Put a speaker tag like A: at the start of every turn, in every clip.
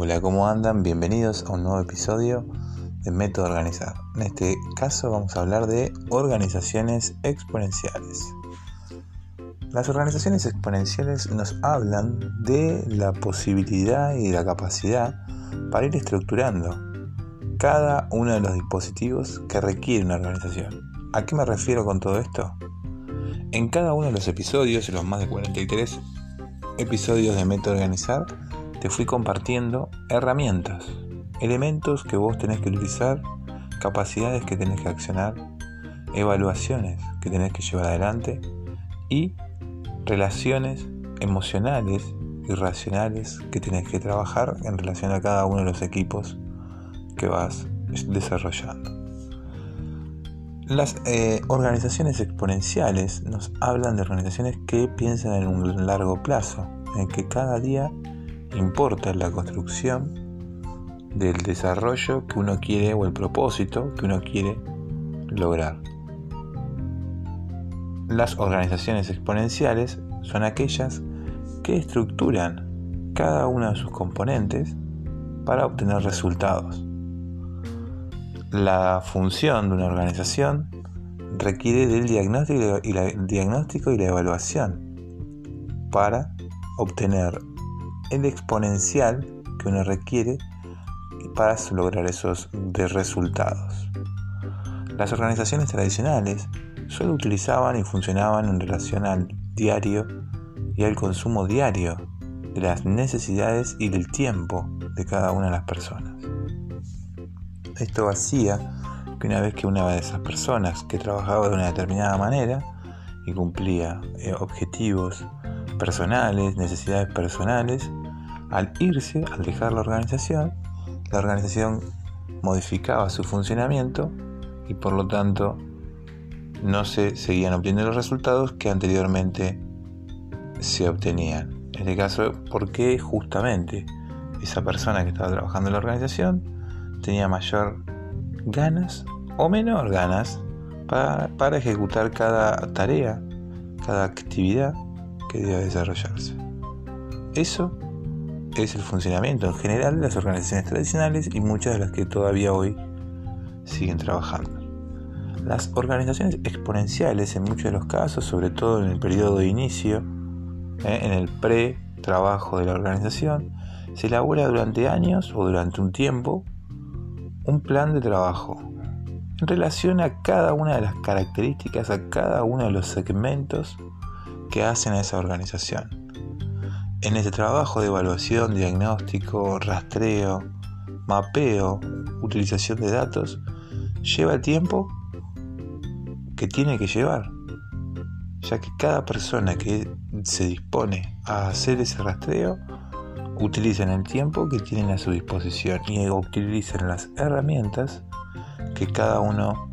A: Hola, ¿cómo andan? Bienvenidos a un nuevo episodio de Método Organizar. En este caso vamos a hablar de organizaciones exponenciales. Las organizaciones exponenciales nos hablan de la posibilidad y la capacidad para ir estructurando cada uno de los dispositivos que requiere una organización. ¿A qué me refiero con todo esto? En cada uno de los episodios, los más de 43 episodios de Método Organizar, te fui compartiendo herramientas, elementos que vos tenés que utilizar, capacidades que tenés que accionar, evaluaciones que tenés que llevar adelante y relaciones emocionales y racionales que tenés que trabajar en relación a cada uno de los equipos que vas desarrollando. Las eh, organizaciones exponenciales nos hablan de organizaciones que piensan en un largo plazo, en que cada día importa la construcción del desarrollo que uno quiere o el propósito que uno quiere lograr. Las organizaciones exponenciales son aquellas que estructuran cada uno de sus componentes para obtener resultados. La función de una organización requiere del diagnóstico y la, diagnóstico y la evaluación para obtener el exponencial que uno requiere para lograr esos resultados. Las organizaciones tradicionales solo utilizaban y funcionaban en relación al diario y al consumo diario de las necesidades y del tiempo de cada una de las personas. Esto hacía que una vez que una de esas personas que trabajaba de una determinada manera y cumplía eh, objetivos personales, necesidades personales, al irse, al dejar la organización, la organización modificaba su funcionamiento y por lo tanto no se seguían obteniendo los resultados que anteriormente se obtenían. En este caso, porque justamente esa persona que estaba trabajando en la organización tenía mayor ganas o menor ganas para, para ejecutar cada tarea, cada actividad que debía desarrollarse. Eso es el funcionamiento en general de las organizaciones tradicionales y muchas de las que todavía hoy siguen trabajando. Las organizaciones exponenciales en muchos de los casos, sobre todo en el periodo de inicio, eh, en el pre-trabajo de la organización, se elabora durante años o durante un tiempo un plan de trabajo en relación a cada una de las características, a cada uno de los segmentos que hacen a esa organización. En ese trabajo de evaluación, diagnóstico, rastreo, mapeo, utilización de datos, lleva el tiempo que tiene que llevar, ya que cada persona que se dispone a hacer ese rastreo utilizan el tiempo que tienen a su disposición y utilizan las herramientas que cada uno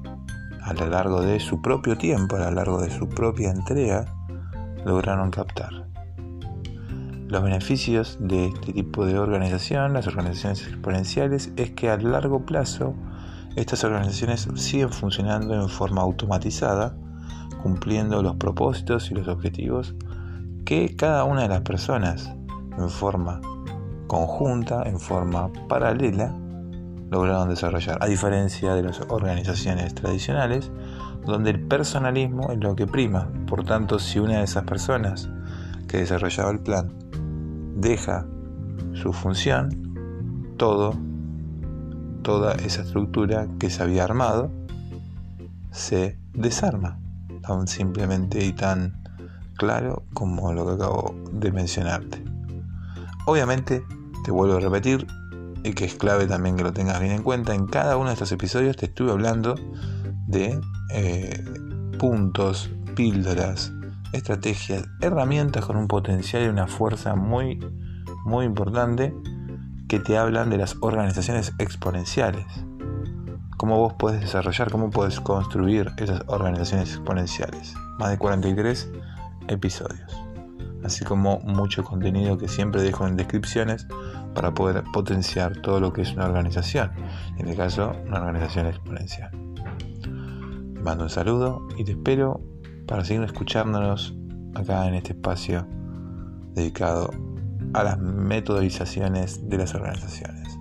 A: a lo largo de su propio tiempo, a lo largo de su propia entrega, lograron captar. Los beneficios de este tipo de organización, las organizaciones exponenciales, es que a largo plazo estas organizaciones siguen funcionando en forma automatizada, cumpliendo los propósitos y los objetivos que cada una de las personas en forma conjunta, en forma paralela, lograron desarrollar, a diferencia de las organizaciones tradicionales, donde el personalismo es lo que prima. Por tanto, si una de esas personas que desarrollaba el plan deja su función, todo, toda esa estructura que se había armado, se desarma, tan simplemente y tan claro como lo que acabo de mencionarte. Obviamente, te vuelvo a repetir, y que es clave también que lo tengas bien en cuenta, en cada uno de estos episodios te estuve hablando de eh, puntos, píldoras, estrategias, herramientas con un potencial y una fuerza muy, muy importante que te hablan de las organizaciones exponenciales. Cómo vos puedes desarrollar, cómo puedes construir esas organizaciones exponenciales. Más de 43 episodios. Así como mucho contenido que siempre dejo en descripciones para poder potenciar todo lo que es una organización. En este caso, una organización exponencial. Mando un saludo y te espero para seguir escuchándonos acá en este espacio dedicado a las metodologizaciones de las organizaciones.